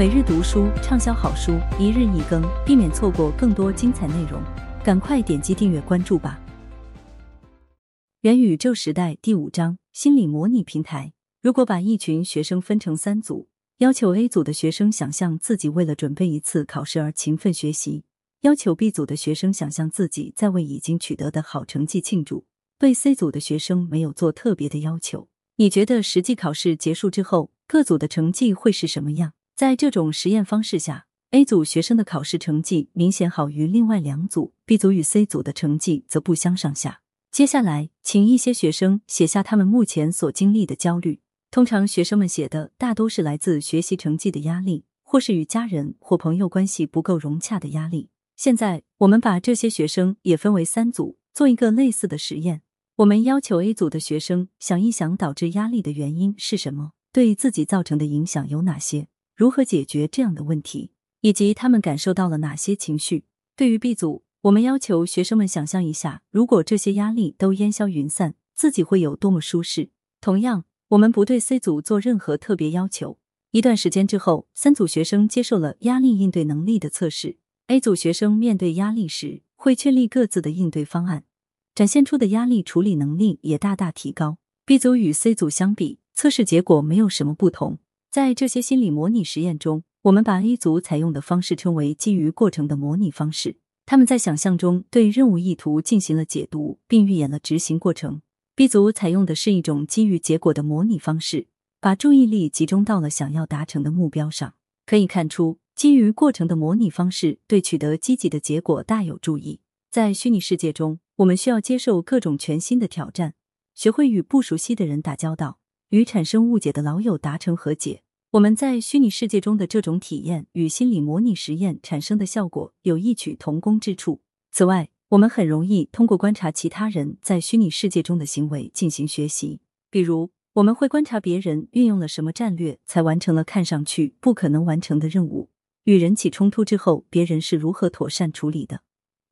每日读书畅销好书，一日一更，避免错过更多精彩内容。赶快点击订阅关注吧！元宇宙时代第五章：心理模拟平台。如果把一群学生分成三组，要求 A 组的学生想象自己为了准备一次考试而勤奋学习，要求 B 组的学生想象自己在为已经取得的好成绩庆祝，对 C 组的学生没有做特别的要求，你觉得实际考试结束之后，各组的成绩会是什么样？在这种实验方式下，A 组学生的考试成绩明显好于另外两组，B 组与 C 组的成绩则不相上下。接下来，请一些学生写下他们目前所经历的焦虑。通常，学生们写的大多是来自学习成绩的压力，或是与家人或朋友关系不够融洽的压力。现在，我们把这些学生也分为三组，做一个类似的实验。我们要求 A 组的学生想一想导致压力的原因是什么，对自己造成的影响有哪些。如何解决这样的问题，以及他们感受到了哪些情绪？对于 B 组，我们要求学生们想象一下，如果这些压力都烟消云散，自己会有多么舒适。同样，我们不对 C 组做任何特别要求。一段时间之后，三组学生接受了压力应对能力的测试。A 组学生面对压力时，会确立各自的应对方案，展现出的压力处理能力也大大提高。B 组与 C 组相比，测试结果没有什么不同。在这些心理模拟实验中，我们把 A 组采用的方式称为基于过程的模拟方式。他们在想象中对任务意图进行了解读，并预演了执行过程。B 组采用的是一种基于结果的模拟方式，把注意力集中到了想要达成的目标上。可以看出，基于过程的模拟方式对取得积极的结果大有助益。在虚拟世界中，我们需要接受各种全新的挑战，学会与不熟悉的人打交道。与产生误解的老友达成和解。我们在虚拟世界中的这种体验与心理模拟实验产生的效果有异曲同工之处。此外，我们很容易通过观察其他人在虚拟世界中的行为进行学习。比如，我们会观察别人运用了什么战略才完成了看上去不可能完成的任务；与人起冲突之后，别人是如何妥善处理的；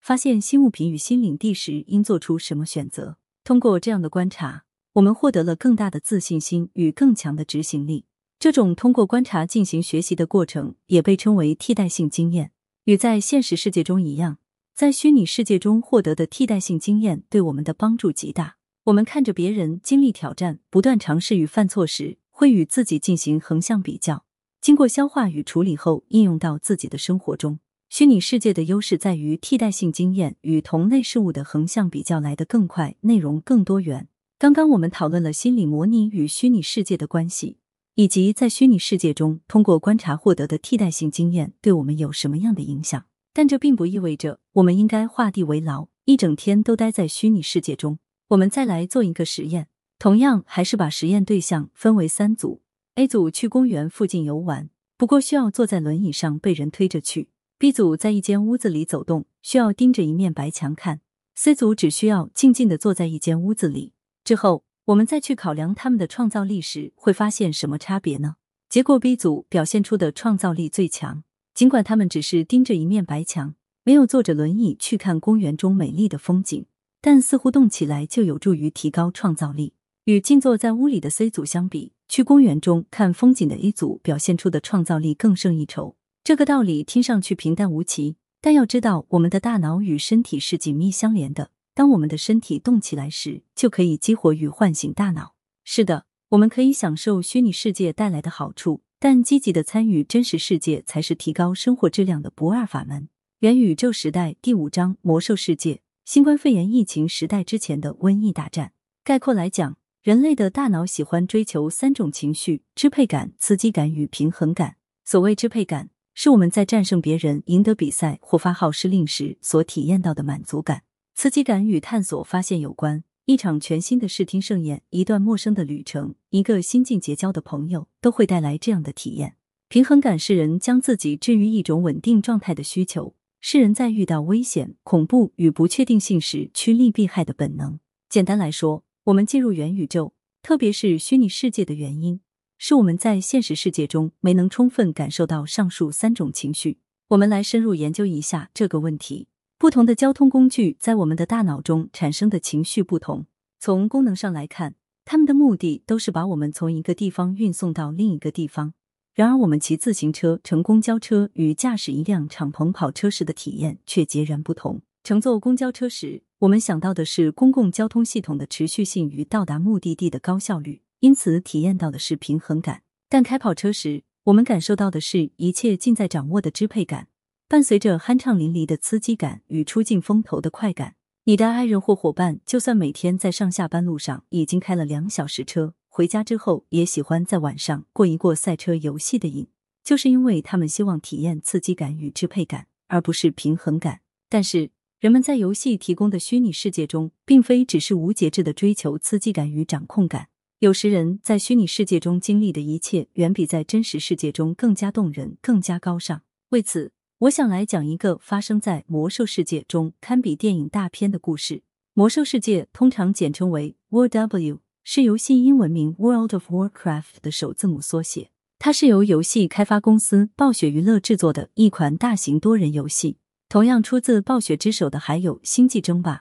发现新物品与新领地时应做出什么选择。通过这样的观察。我们获得了更大的自信心与更强的执行力。这种通过观察进行学习的过程，也被称为替代性经验。与在现实世界中一样，在虚拟世界中获得的替代性经验对我们的帮助极大。我们看着别人经历挑战、不断尝试与犯错时，会与自己进行横向比较，经过消化与处理后，应用到自己的生活中。虚拟世界的优势在于替代性经验与同类事物的横向比较来得更快，内容更多元。刚刚我们讨论了心理模拟与虚拟世界的关系，以及在虚拟世界中通过观察获得的替代性经验对我们有什么样的影响。但这并不意味着我们应该画地为牢，一整天都待在虚拟世界中。我们再来做一个实验，同样还是把实验对象分为三组：A 组去公园附近游玩，不过需要坐在轮椅上被人推着去；B 组在一间屋子里走动，需要盯着一面白墙看；C 组只需要静静的坐在一间屋子里。之后，我们再去考量他们的创造力时，会发现什么差别呢？结果 B 组表现出的创造力最强，尽管他们只是盯着一面白墙，没有坐着轮椅去看公园中美丽的风景，但似乎动起来就有助于提高创造力。与静坐在屋里的 C 组相比，去公园中看风景的 A 组表现出的创造力更胜一筹。这个道理听上去平淡无奇，但要知道，我们的大脑与身体是紧密相连的。当我们的身体动起来时，就可以激活与唤醒大脑。是的，我们可以享受虚拟世界带来的好处，但积极的参与真实世界才是提高生活质量的不二法门。元宇宙时代第五章：魔兽世界。新冠肺炎疫情时代之前的瘟疫大战。概括来讲，人类的大脑喜欢追求三种情绪：支配感、刺激感与平衡感。所谓支配感，是我们在战胜别人、赢得比赛或发号施令时所体验到的满足感。刺激感与探索发现有关，一场全新的视听盛宴，一段陌生的旅程，一个新近结交的朋友，都会带来这样的体验。平衡感是人将自己置于一种稳定状态的需求，是人在遇到危险、恐怖与不确定性时趋利避害的本能。简单来说，我们进入元宇宙，特别是虚拟世界的原因，是我们在现实世界中没能充分感受到上述三种情绪。我们来深入研究一下这个问题。不同的交通工具在我们的大脑中产生的情绪不同。从功能上来看，它们的目的都是把我们从一个地方运送到另一个地方，然而，我们骑自行车、乘公交车与驾驶一辆敞篷跑车时的体验却截然不同。乘坐公交车时，我们想到的是公共交通系统的持续性与到达目的地的高效率，因此体验到的是平衡感；但开跑车时，我们感受到的是一切尽在掌握的支配感，伴随着酣畅淋漓的刺激感与出尽风头的快感。你的爱人或伙伴，就算每天在上下班路上已经开了两小时车。回家之后也喜欢在晚上过一过赛车游戏的瘾，就是因为他们希望体验刺激感与支配感，而不是平衡感。但是，人们在游戏提供的虚拟世界中，并非只是无节制的追求刺激感与掌控感。有时，人在虚拟世界中经历的一切，远比在真实世界中更加动人、更加高尚。为此，我想来讲一个发生在魔兽世界中堪比电影大片的故事。魔兽世界通常简称为 World W。是游戏英文名《World of Warcraft》的首字母缩写。它是由游戏开发公司暴雪娱乐制作的一款大型多人游戏。同样出自暴雪之手的还有《星际争霸》。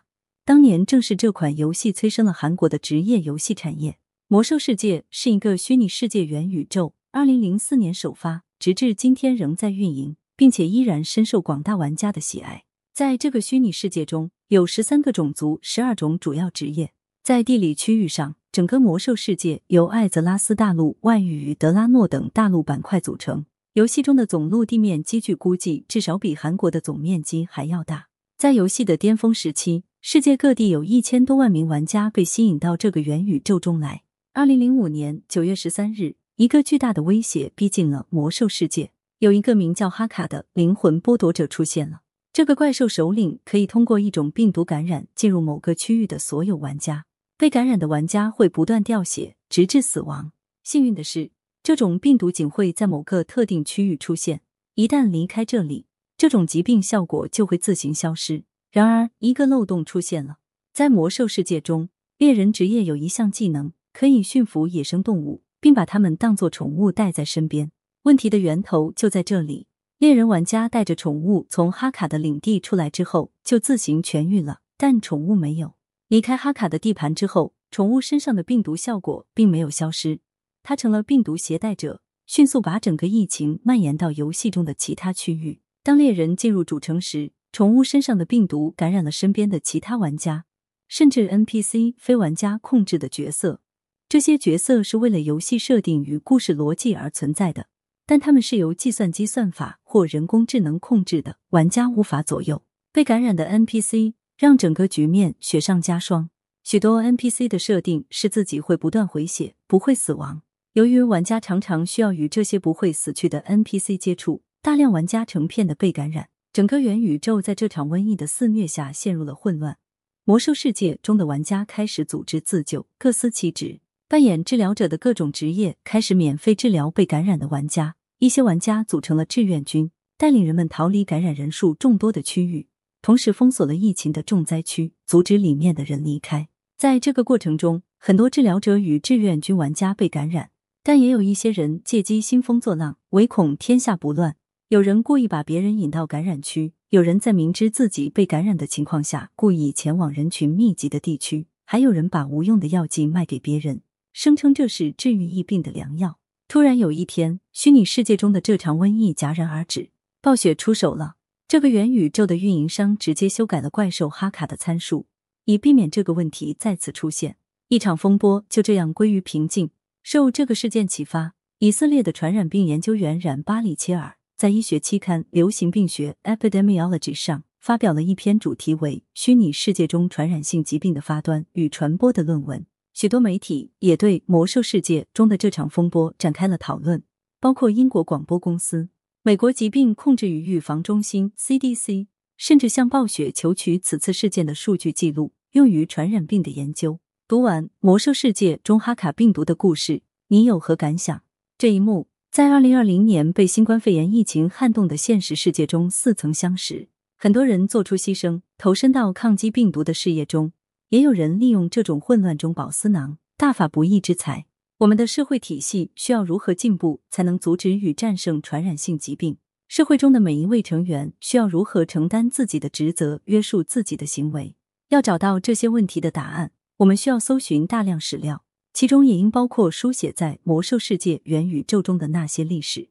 当年正是这款游戏催生了韩国的职业游戏产业。魔兽世界是一个虚拟世界元宇宙，二零零四年首发，直至今天仍在运营，并且依然深受广大玩家的喜爱。在这个虚拟世界中，有十三个种族，十二种主要职业。在地理区域上。整个魔兽世界由艾泽拉斯大陆、外域与德拉诺等大陆板块组成。游戏中的总陆地面积距估计至少比韩国的总面积还要大。在游戏的巅峰时期，世界各地有一千多万名玩家被吸引到这个元宇宙中来。二零零五年九月十三日，一个巨大的威胁逼近了魔兽世界。有一个名叫哈卡的灵魂剥夺者出现了。这个怪兽首领可以通过一种病毒感染进入某个区域的所有玩家。被感染的玩家会不断掉血，直至死亡。幸运的是，这种病毒仅会在某个特定区域出现，一旦离开这里，这种疾病效果就会自行消失。然而，一个漏洞出现了：在魔兽世界中，猎人职业有一项技能，可以驯服野生动物，并把它们当作宠物带在身边。问题的源头就在这里：猎人玩家带着宠物从哈卡的领地出来之后，就自行痊愈了，但宠物没有。离开哈卡的地盘之后，宠物身上的病毒效果并没有消失，它成了病毒携带者，迅速把整个疫情蔓延到游戏中的其他区域。当猎人进入主城时，宠物身上的病毒感染了身边的其他玩家，甚至 NPC 非玩家控制的角色。这些角色是为了游戏设定与故事逻辑而存在的，但他们是由计算机算法或人工智能控制的，玩家无法左右。被感染的 NPC。让整个局面雪上加霜。许多 NPC 的设定是自己会不断回血，不会死亡。由于玩家常常需要与这些不会死去的 NPC 接触，大量玩家成片的被感染，整个元宇宙在这场瘟疫的肆虐下陷入了混乱。魔兽世界中的玩家开始组织自救，各司其职，扮演治疗者的各种职业开始免费治疗被感染的玩家。一些玩家组成了志愿军，带领人们逃离感染人数众多的区域。同时封锁了疫情的重灾区，阻止里面的人离开。在这个过程中，很多治疗者与志愿军玩家被感染，但也有一些人借机兴风作浪，唯恐天下不乱。有人故意把别人引到感染区，有人在明知自己被感染的情况下故意前往人群密集的地区，还有人把无用的药剂卖给别人，声称这是治愈疫病的良药。突然有一天，虚拟世界中的这场瘟疫戛然而止，暴雪出手了。这个元宇宙的运营商直接修改了怪兽哈卡的参数，以避免这个问题再次出现。一场风波就这样归于平静。受这个事件启发，以色列的传染病研究员冉巴里切尔在医学期刊《流行病学》（Epidemiology） 上发表了一篇主题为“虚拟世界中传染性疾病的发端与传播”的论文。许多媒体也对魔兽世界中的这场风波展开了讨论，包括英国广播公司。美国疾病控制与预防中心 （CDC） 甚至向暴雪求取此次事件的数据记录，用于传染病的研究。读完《魔兽世界》中哈卡病毒的故事，你有何感想？这一幕在二零二零年被新冠肺炎疫情撼动的现实世界中似曾相识。很多人做出牺牲，投身到抗击病毒的事业中，也有人利用这种混乱中饱私囊大法不义之财。我们的社会体系需要如何进步才能阻止与战胜传染性疾病？社会中的每一位成员需要如何承担自己的职责约束自己的行为？要找到这些问题的答案我们需要搜寻大量史料其中也应包括书写在魔兽世界元宇宙中的那些历史。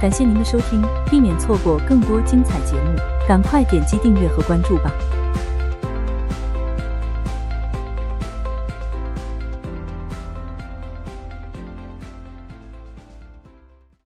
感谢您的收听避免错过更多精彩节目。赶快点击订阅和关注吧。